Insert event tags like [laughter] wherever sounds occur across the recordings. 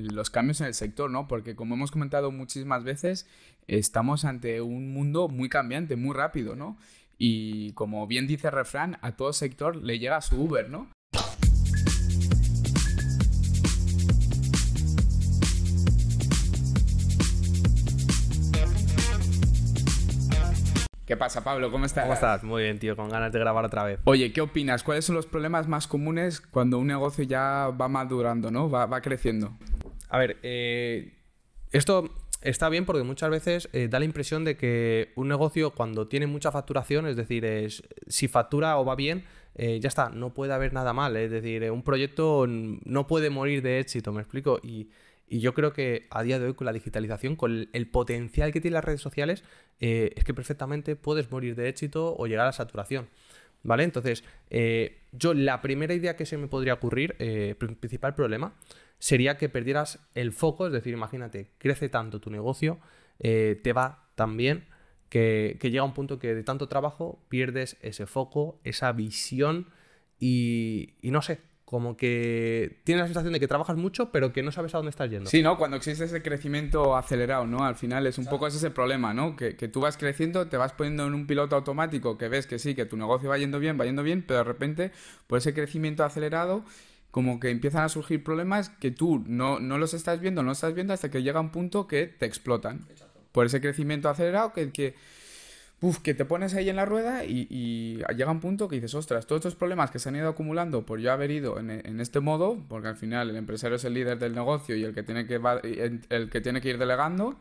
los cambios en el sector, ¿no? Porque como hemos comentado muchísimas veces, estamos ante un mundo muy cambiante, muy rápido, ¿no? Y como bien dice el refrán, a todo sector le llega su Uber, ¿no? ¿Qué pasa, Pablo? ¿Cómo estás? ¿Cómo estás? Muy bien, tío, con ganas de grabar otra vez. Oye, ¿qué opinas? ¿Cuáles son los problemas más comunes cuando un negocio ya va madurando, ¿no? Va, va creciendo. A ver, eh, esto está bien porque muchas veces eh, da la impresión de que un negocio cuando tiene mucha facturación, es decir, es, si factura o va bien, eh, ya está, no puede haber nada mal. Es decir, un proyecto no puede morir de éxito, me explico. Y yo creo que a día de hoy con la digitalización, con el potencial que tienen las redes sociales, eh, es que perfectamente puedes morir de éxito o llegar a saturación. ¿Vale? Entonces, eh, yo la primera idea que se me podría ocurrir, eh, principal problema, sería que perdieras el foco, es decir, imagínate, crece tanto tu negocio, te va tan bien que, que, llega un punto que de tanto trabajo pierdes ese foco, esa visión y, y no sé, como que tienes la sensación de que trabajas mucho, pero que no sabes a dónde estás yendo. Sí, ¿no? Cuando existe ese crecimiento acelerado, ¿no? Al final es un poco ese problema, ¿no? Que, tú vas creciendo, te vas poniendo en un piloto automático que ves que sí, que tu negocio va yendo bien, va yendo bien, pero de repente, por ese crecimiento acelerado, como que empiezan a surgir problemas que tú no, no los estás viendo, no estás viendo hasta que llega un punto que te explotan. Por ese crecimiento acelerado que, que Uf, que te pones ahí en la rueda y, llega un punto que dices, ostras, todos estos problemas que se han ido acumulando por yo haber ido en, este modo, porque al final el empresario es el líder del negocio y el que tiene que, el que, tiene que ir delegando,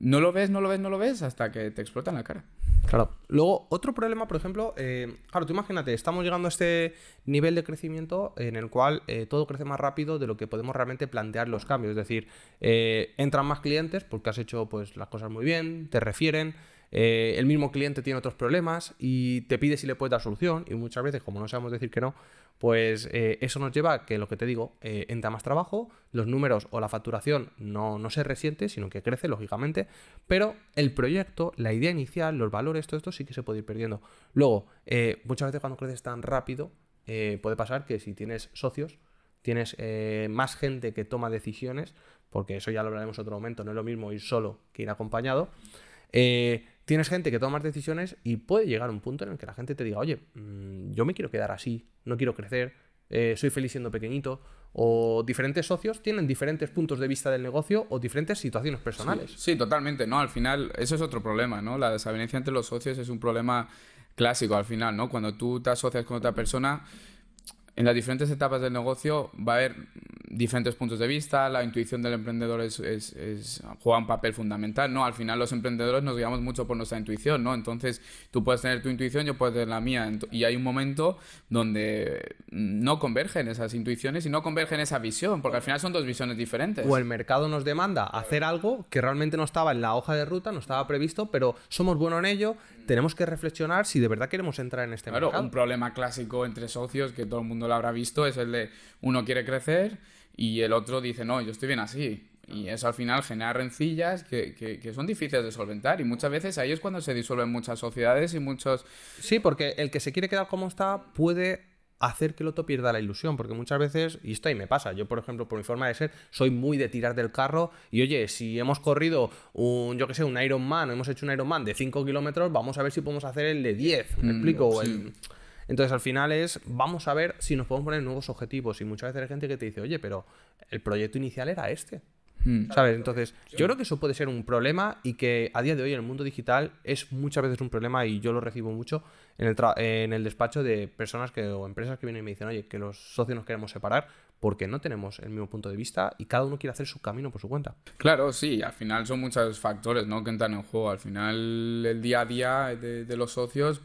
no lo ves, no lo ves, no lo ves hasta que te explota en la cara. Claro. Luego, otro problema, por ejemplo, eh, claro, tú imagínate, estamos llegando a este nivel de crecimiento en el cual eh, todo crece más rápido de lo que podemos realmente plantear los cambios. Es decir, eh, entran más clientes porque has hecho pues, las cosas muy bien, te refieren. Eh, el mismo cliente tiene otros problemas y te pide si le puedes dar solución y muchas veces, como no sabemos decir que no, pues eh, eso nos lleva a que lo que te digo, eh, entra más trabajo, los números o la facturación no, no, se resiente, sino que crece, lógicamente, pero el proyecto, la idea inicial, los valores, todo esto sí que se puede ir perdiendo. Luego, muchas veces cuando creces tan rápido, puede pasar que si tienes socios, tienes más gente que toma decisiones, porque eso ya lo hablaremos en otro momento, no es lo mismo ir solo que ir acompañado. Eh, tienes gente que toma decisiones y puede llegar a un punto en el que la gente te diga, oye, mm, yo me quiero quedar así, no quiero crecer, eh, soy feliz siendo pequeñito, o diferentes socios tienen diferentes puntos de vista del negocio o diferentes situaciones personales. Sí, totalmente, ¿no? Al final, eso es otro problema, ¿no? La desavenencia entre los socios es un problema clásico al final, ¿no? Cuando tú te asocias con otra persona, en las diferentes etapas del negocio va a haber diferentes puntos de vista, la intuición del emprendedor es, es, juega un papel fundamental, ¿no? Al final los emprendedores nos guiamos mucho por nuestra intuición, ¿no? Entonces tú puedes tener tu intuición, yo puedo tener la mía, y hay un momento donde no convergen esas intuiciones y no convergen esa visión, porque al final son dos visiones diferentes. O el mercado nos demanda hacer algo que realmente no estaba en la hoja de ruta, no estaba previsto, pero somos buenos en ello, tenemos que reflexionar si de verdad queremos entrar en este mercado. Claro, un problema clásico entre socios que todo el mundo lo habrá visto es el de uno quiere crecer y el otro dice, no, yo estoy bien así. Y eso al final genera rencillas que, que, son difíciles de solventar. Y muchas veces ahí es cuando se disuelven muchas sociedades y muchos... Sí, porque el que se quiere quedar como está puede hacer que el otro pierda la ilusión, porque muchas veces, y esto ahí me pasa, yo por ejemplo, por mi forma de ser, soy muy de tirar del carro y oye, si hemos corrido un, yo que sé, un Ironman, o hemos hecho un Ironman de 5 kilómetros, vamos a ver si podemos hacer el de 10, ¿me mm, explico? Entonces al final es, vamos a ver si nos podemos poner nuevos objetivos y muchas veces hay gente que te dice, oye, pero el proyecto inicial era este. Hmm. ¿Sabes? Entonces, yo creo que eso puede ser un problema y que a día de hoy en el mundo digital es muchas veces un problema y yo lo recibo mucho en el, en el despacho de personas que, o empresas que vienen y me dicen, oye, que los socios nos queremos separar porque no tenemos el mismo punto de vista y cada uno quiere hacer su camino por su cuenta. Claro, sí, al final son muchos factores ¿no? que entran en juego. Al final el día a día de, los socios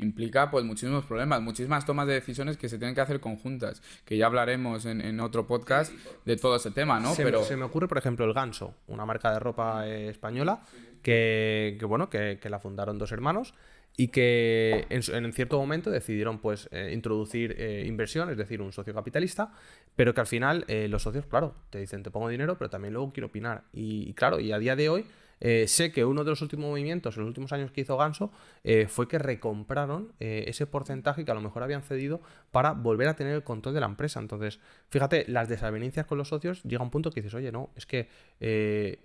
implica pues muchísimos problemas, muchísimas tomas de decisiones que se tienen que hacer conjuntas, que ya hablaremos en, otro podcast de todo ese tema, ¿no? Se, Pero... se me ocurre, por ejemplo, el Ganso, una marca de ropa eh, española que, bueno, que, la fundaron dos hermanos y que en, cierto momento decidieron pues eh, introducir eh, inversión, es decir, un socio capitalista, pero que al final los socios, claro, te dicen te pongo dinero, pero también luego quiero opinar. Y, y claro, y a día de hoy Eh, sé que uno de los últimos movimientos, en los últimos años que hizo Ganso, eh, fue que recompraron eh, ese porcentaje que a lo mejor habían cedido para volver a tener el control de la empresa. Entonces, fíjate, las desavenencias con los socios llega a un punto que dices, oye, no, es que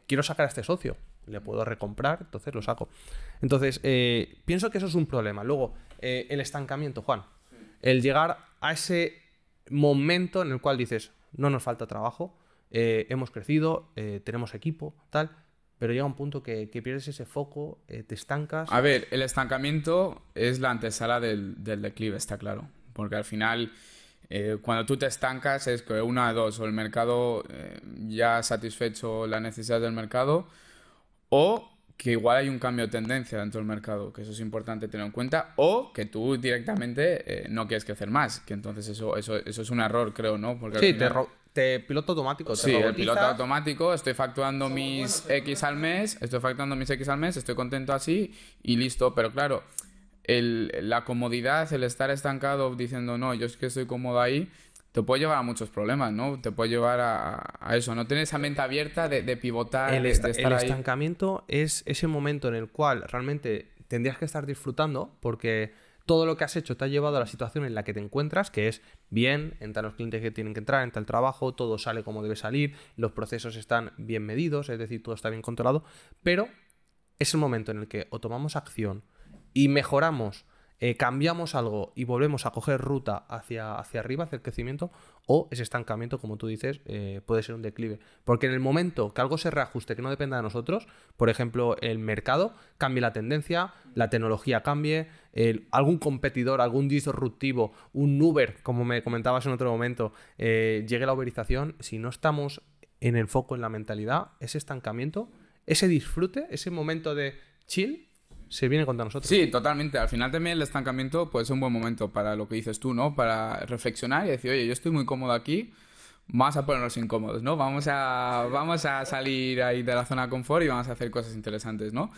quiero sacar a este socio, le puedo recomprar, entonces lo saco. Entonces, pienso que eso es un problema. Luego, el estancamiento, Juan. El llegar a ese momento en el cual dices, no nos falta trabajo, hemos crecido, tenemos equipo, tal pero llega un punto que, pierdes ese foco, eh, te estancas. A ver, el estancamiento es la antesala del, declive, está claro. Porque al final, eh, cuando tú te estancas, es que una de dos, o el mercado eh, ya ha satisfecho la necesidad del mercado, o que igual hay un cambio de tendencia dentro del mercado, que eso es importante tener en cuenta, o que tú directamente no quieres crecer más, que entonces eso, eso, eso es un error, creo, ¿no? Porque sí, te, piloto automático. Te sí, el piloto automático, estoy facturando mis X al mes, estoy facturando mis X al mes, estoy contento así y listo. Pero claro, el, la comodidad, el estar estancado diciendo, no, yo es que estoy cómodo ahí, te puede llevar a muchos problemas, ¿no? Te puede llevar a, eso, no tener esa mente abierta de, pivotar, el, de, estar el estancamiento es ese momento en el cual realmente tendrías que estar disfrutando porque todo lo que has hecho te ha llevado a la situación en la que te encuentras, que es bien, entran los clientes que tienen que entrar, entra el trabajo, todo sale como debe salir, los procesos están bien medidos, es decir, todo está bien controlado, pero es el momento en el que o tomamos acción y mejoramos eh, cambiamos algo y volvemos a coger ruta hacia, hacia arriba, hacia el crecimiento, o ese estancamiento, como tú dices, eh, puede ser un declive. Porque en el momento que algo se reajuste, que no dependa de nosotros, por ejemplo, el mercado cambie la tendencia, la tecnología cambie, algún competidor, algún disruptivo, un Uber, como me comentabas en otro momento, eh, llegue la uberización, si no estamos en el foco, en la mentalidad, ese estancamiento, ese disfrute, ese momento de chill, se viene contra nosotros. Sí, totalmente. Al final también el estancamiento puede ser un buen momento para lo que dices tú, ¿no? Para reflexionar y decir, oye, yo estoy muy cómodo aquí, vamos a ponernos incómodos, ¿no? Vamos a, vamos a salir ahí de la zona de confort y vamos a hacer cosas interesantes, ¿no?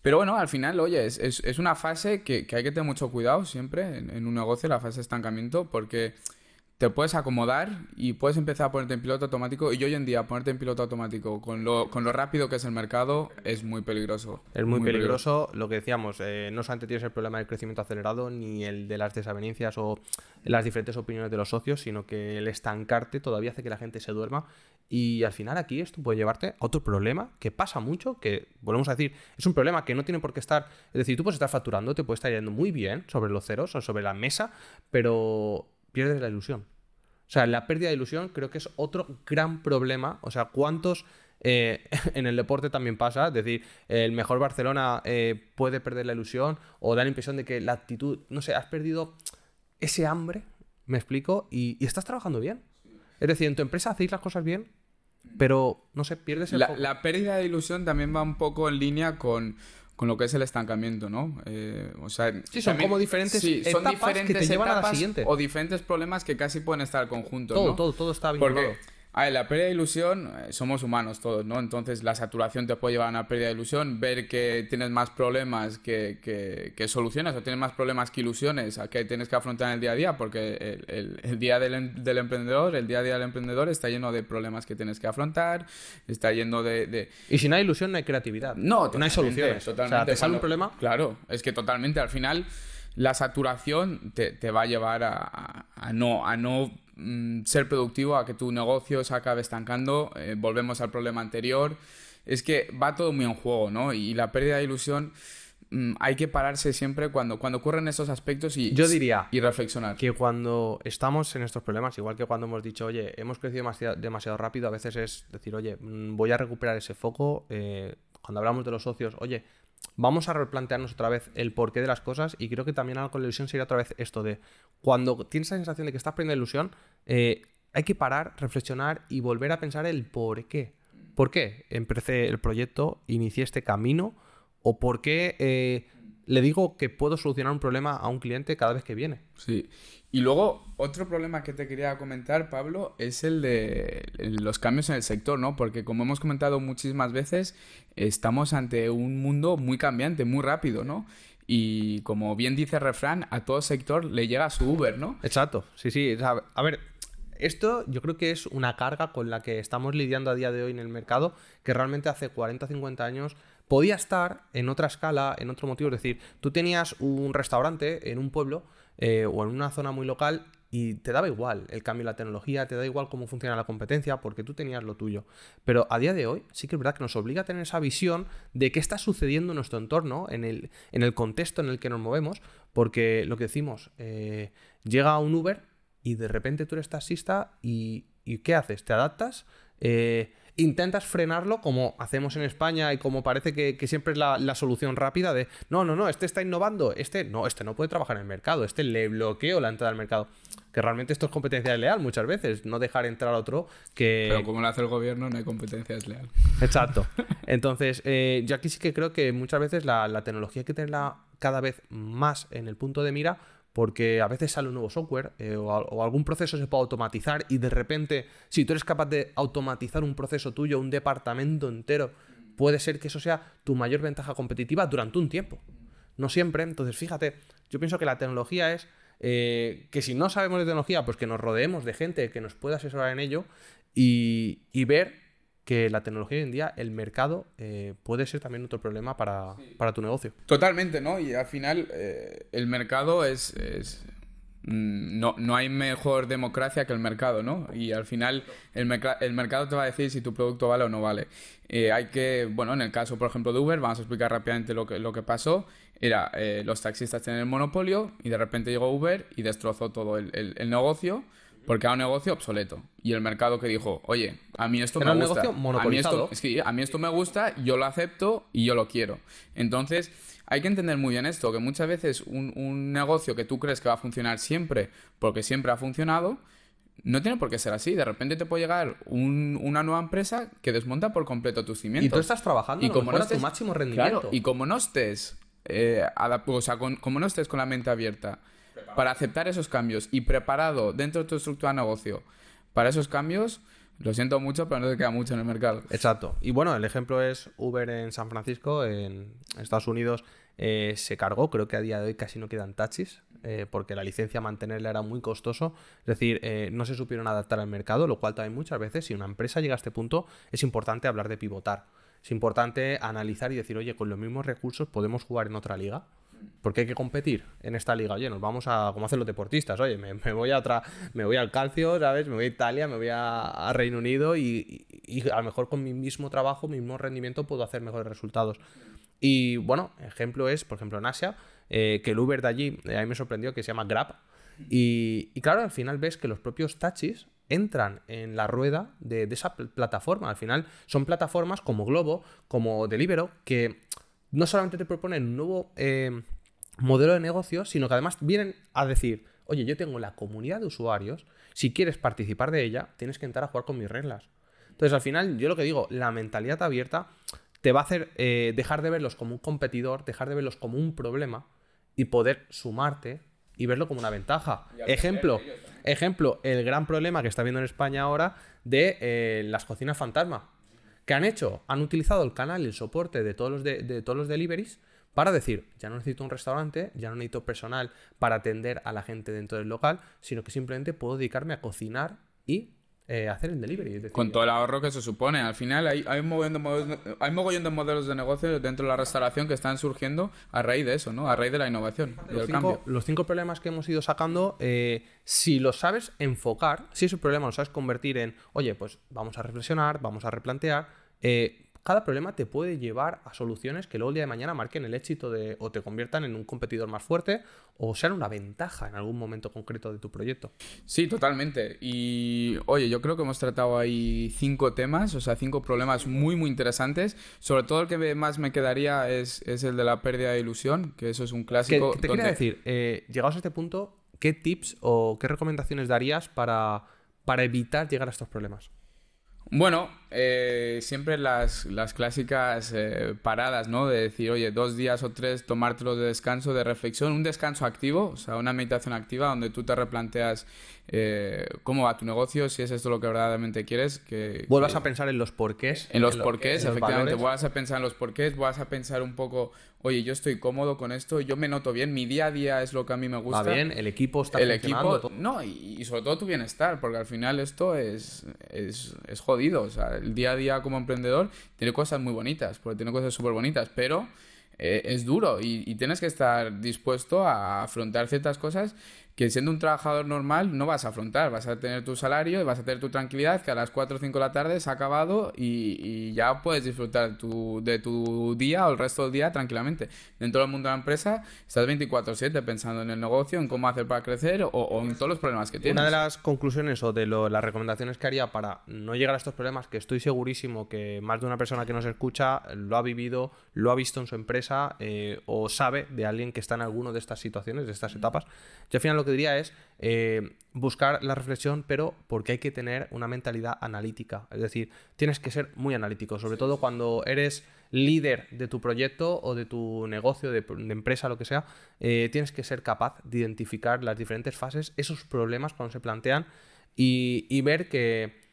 Pero bueno, al final, oye, es, es, una fase que, hay que tener mucho cuidado siempre en, en un negocio, la fase de estancamiento, porque te puedes acomodar y puedes empezar a ponerte en piloto automático. Y hoy en día ponerte en piloto automático con lo, con lo rápido que es el mercado es muy peligroso. Es muy, peligroso. Lo que decíamos, eh, no solamente tienes el problema del crecimiento acelerado ni el de las desavenencias o las diferentes opiniones de los socios, sino que el estancarte todavía hace que la gente se duerma. Y al final aquí esto puede llevarte a otro problema que pasa mucho, que volvemos a decir, es un problema que no tiene por qué estar, es decir, tú puedes estar facturando, te puede estar yendo muy bien sobre los ceros o sobre la mesa, pero pierdes la ilusión. O sea, la pérdida de ilusión creo que es otro gran problema. O sea, ¿cuántos eh, [laughs] en el deporte también pasa? Es decir, el mejor Barcelona eh, puede perder la ilusión o da la impresión de que la actitud, no sé, has perdido ese hambre, me explico, y, estás trabajando bien. Es decir, en tu empresa hacéis las cosas bien, pero no sé, pierdes el. La, la pérdida de ilusión también va un poco en línea con con lo que es el estancamiento, ¿no? Eh, o sea, sí, son como diferentes son diferentes que te llevan a la siguiente. O diferentes problemas que casi pueden estar conjuntos, todo, Todo, todo está bien. Porque, a ver, la pérdida de ilusión, eh, somos humanos todos, ¿no? Entonces la saturación te puede llevar a una pérdida de ilusión, ver que tienes más problemas que, que, soluciones o tienes más problemas que ilusiones a que tienes que afrontar en el día a día, porque el, día del, emprendedor, el día a día del emprendedor está lleno de problemas que tienes que afrontar, está lleno de... Y si no hay ilusión no hay creatividad. No, no hay soluciones. Totalmente. O sea, ¿te sale un problema? Claro, es que totalmente al final la saturación te, te va a llevar a, a, no, a no Mm, ser productivo, a que tu negocio se acabe estancando. Eh, volvemos al problema anterior. Es que va todo muy en juego, ¿no? Y la pérdida de ilusión mm, hay que pararse siempre cuando, cuando ocurren esos aspectos y, Yo diría y reflexionar. Que cuando estamos en estos problemas, igual que cuando hemos dicho, oye, hemos crecido demasiado, demasiado rápido, a veces es decir, oye, mm, voy a recuperar ese foco. Eh, cuando hablamos de los socios, oye, vamos a replantearnos otra vez el porqué de las cosas y creo que también algo con la ilusión sería otra vez esto de cuando tienes la sensación de que estás perdiendo ilusión, eh, hay que parar, reflexionar y volver a pensar el por qué. ¿Por qué empecé el proyecto, inicié este camino? ¿O por qué eh, le digo que puedo solucionar un problema a un cliente cada vez que viene? Sí. Y luego, otro problema que te quería comentar, Pablo, es el de los cambios en el sector, ¿no? Porque como hemos comentado muchísimas veces, estamos ante un mundo muy cambiante, muy rápido, ¿no? Y como bien dice el refrán, a todo sector le llega su Uber, ¿no? Exacto, sí, sí. A ver, Esto yo creo que es una carga con la que estamos lidiando a día de hoy en el mercado, que realmente hace 40 o 50 años podía estar en otra escala, en otro motivo. Es decir, tú tenías un restaurante en un pueblo eh, o en una zona muy local y te daba igual el cambio de la tecnología, te da igual cómo funciona la competencia, porque tú tenías lo tuyo. Pero a día de hoy sí que es verdad que nos obliga a tener esa visión de qué está sucediendo en nuestro entorno, en el, en el contexto en el que nos movemos, porque lo que decimos, eh, llega un Uber y de repente tú eres taxista y, y ¿qué haces? ¿Te adaptas? Eh, intentas frenarlo como hacemos en España y como parece que, siempre es la, solución rápida de no, no, no, este está innovando, este no, este no puede trabajar en el mercado, este le bloqueo la entrada al mercado. Que realmente esto es competencia desleal muchas veces, no dejar entrar a otro que... Pero como lo hace el gobierno, no hay competencia desleal. Exacto. [laughs] Entonces, eh, yo aquí sí que creo que muchas veces la, la tecnología hay que tenerla cada vez más en el punto de mira porque a veces sale un nuevo software eh, o, algún proceso se puede automatizar y de repente, si tú eres capaz de automatizar un proceso tuyo, un departamento entero, puede ser que eso sea tu mayor ventaja competitiva durante un tiempo. No siempre, entonces fíjate, yo pienso que la tecnología es eh, que si no sabemos de tecnología, pues que nos rodeemos de gente que nos pueda asesorar en ello y, y ver que la tecnología hoy en día, el mercado, eh, puede ser también otro problema para, tu negocio. Totalmente, ¿no? Y al final eh, el mercado es... Mm, no, no, hay mejor democracia que el mercado, ¿no? Y al final el, el mercado te va a decir si tu producto vale o no vale. Eh, hay que, bueno, en el caso, por ejemplo, de Uber, vamos a explicar rápidamente lo que, lo que pasó. Era, los taxistas tenían el monopolio y de repente llegó Uber y destrozó todo el, el negocio porque era un negocio obsoleto. Y el mercado que dijo, oye, a mí esto me un gusta. Negocio monopolizado. A mí, a mí esto me gusta, yo lo acepto y yo lo quiero. Entonces, hay que entender muy bien esto, que muchas veces un, negocio que tú crees que va a funcionar siempre, porque siempre ha funcionado, no tiene por qué ser así. De repente te puede llegar una nueva empresa que desmonta por completo tus cimientos. Y tú estás trabajando y como no estés, tu máximo rendimiento. y como no estés, eh, o sea, como no estés con la mente abierta para aceptar esos cambios y preparado dentro de tu estructura de negocio para esos cambios, lo siento mucho, pero no te queda mucho en el mercado. Exacto. Y bueno, el ejemplo es Uber en San Francisco, en Estados Unidos eh, se cargó, creo que a día de hoy casi no quedan taxis, eh, porque la licencia mantenerla era muy costoso, es decir, eh, no se supieron adaptar al mercado, lo cual también muchas veces, si una empresa llega a este punto, es importante hablar de pivotar. Es importante analizar y decir, oye, con los mismos recursos podemos jugar en otra liga porque hay que competir en esta liga. Oye, nos vamos a, como hacen los deportistas, oye, me, voy a otra, me voy al calcio, ¿sabes? Me voy a Italia, me voy a, Reino Unido y, a lo mejor con mi mismo trabajo, mi mismo rendimiento puedo hacer mejores resultados. Y bueno, ejemplo es, por ejemplo, en Asia, eh, que el Uber de allí, eh, a mí me sorprendió que se llama Grab. Y, claro, al final ves que los propios taxis entran en la rueda de, esa plataforma. Al final son plataformas como Globo, como Deliveroo, que no solamente te proponen un nuevo eh, modelo de negocio, sino que además vienen a decir, oye, yo tengo la comunidad de usuarios, si quieres participar de ella, tienes que entrar a jugar con mis reglas. Entonces, al final, yo lo que digo, la mentalidad abierta te va a hacer eh, dejar de verlos como un competidor, dejar de verlos como un problema y poder sumarte y verlo como una ventaja. Ejemplo, ejemplo, el gran problema que está viendo en España ahora de eh, las cocinas fantasma. ¿Qué han hecho? Han utilizado el canal y el soporte de todos los, de, todos los deliveries para decir, ya no necesito un restaurante, ya no necesito personal para atender a la gente dentro del local, sino que simplemente puedo dedicarme a cocinar y eh, hacer el delivery. Con todo el ahorro que se supone. Al final hay, hay, un mogollón de modelos, hay mogollón de modelos de negocio dentro de la restauración que están surgiendo a raíz de eso, ¿no? A raíz de la innovación. Los, cinco, los cinco, problemas que hemos ido sacando, eh, si los sabes enfocar, si ese problema lo sabes convertir en, oye, pues vamos a reflexionar, vamos a replantear, eh, cada problema te puede llevar a soluciones que luego el día de mañana marquen el éxito de o te conviertan en un competidor más fuerte o sean una ventaja en algún momento concreto de tu proyecto. Sí, totalmente. Y oye, yo creo que hemos tratado ahí cinco temas, o sea, cinco problemas muy, muy interesantes. Sobre todo el que más me quedaría es, el de la pérdida de ilusión, que eso es un clásico. te quería decir, eh, llegados a este punto, ¿qué tips o qué recomendaciones darías para, para evitar llegar a estos problemas? Bueno, eh, siempre las, las clásicas eh, paradas, ¿no? De decir, oye, dos días o tres tomártelo de descanso, de reflexión, un descanso activo, o sea, una meditación activa donde tú te replanteas eh, cómo va tu negocio, si es esto lo que verdaderamente quieres. Que, Vuelvas que- a pensar en los porqués. en los lo- porqués, efectivamente, vuelvas a pensar en los porqués, vuelvas a pensar un poco, oye, yo estoy cómodo con esto, yo me noto bien, mi día a día es lo que a mí me gusta. Va bien, el equipo está el funcionando. equipo, todo. no, y, y sobre todo tu bienestar, porque al final esto es, es, es jodido, o sea, el día a día como emprendedor tiene cosas muy bonitas, porque tiene cosas súper bonitas, pero eh, es duro y, y tienes que estar dispuesto a afrontar ciertas cosas que siendo un trabajador normal no vas a afrontar, vas a tener tu salario y vas a tener tu tranquilidad que a las 4 o 5 de la tarde se ha acabado y, y ya puedes disfrutar tu- de tu día o el resto del día tranquilamente. Dentro del mundo de la empresa estás 24/7 pensando en el negocio, en cómo hacer para crecer o, o en todos los problemas que tienes. Una de las conclusiones o de lo- las recomendaciones que haría para no llegar a estos problemas, que estoy segurísimo que más de una persona que nos escucha lo ha vivido, lo ha visto en su empresa eh, o sabe de alguien que está en alguna de estas situaciones, de estas etapas. Yo al final lo que diría es eh, buscar la reflexión, pero porque hay que tener una mentalidad analítica. Es decir, tienes que ser muy analítico, sobre todo cuando eres líder de tu proyecto o de tu negocio, de, de empresa, lo que sea, eh, tienes que ser capaz de identificar las diferentes fases, esos problemas cuando se plantean y, y ver que,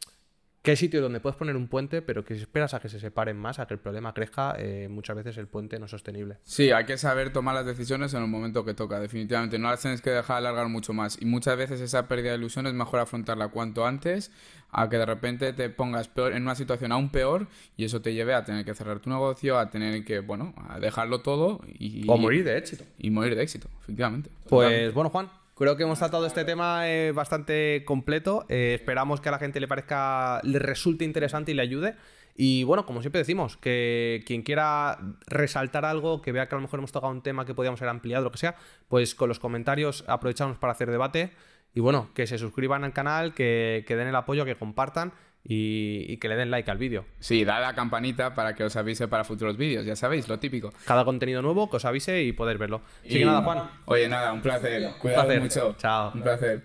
que hay sitios donde puedes poner un puente, pero que si esperas a que se separen más, a que el problema crezca, eh, muchas veces el puente no es sostenible. Sí, hay que saber tomar las decisiones en el momento que toca, definitivamente. No las tienes que dejar alargar mucho más. Y muchas veces esa pérdida de ilusión es mejor afrontarla cuanto antes a que de repente te pongas peor, en una situación aún peor y eso te lleve a tener que cerrar tu negocio, a tener que, bueno, a dejarlo todo y, O morir de éxito. y morir de éxito, efectivamente. Pues bueno, Juan, creo que hemos tratado este tema eh, bastante completo. Eh, esperamos que a la gente le parezca, le resulte interesante y le ayude. Y bueno, como siempre decimos, que quien quiera resaltar algo, que vea que a lo mejor hemos tocado un tema que podíamos ser ampliado, lo que sea, pues con los comentarios aprovechamos para hacer debate. Y bueno, que se suscriban al canal, que den el apoyo, que compartan y, y que le den like al vídeo. Sí, da la campanita para que os avise para futuros vídeos, ya sabéis, lo típico. Cada contenido nuevo, que os avise y poder verlo. Así que nada, Juan. Oye, nada, un placer. Un Cuidado placer. mucho. Chao. Un placer.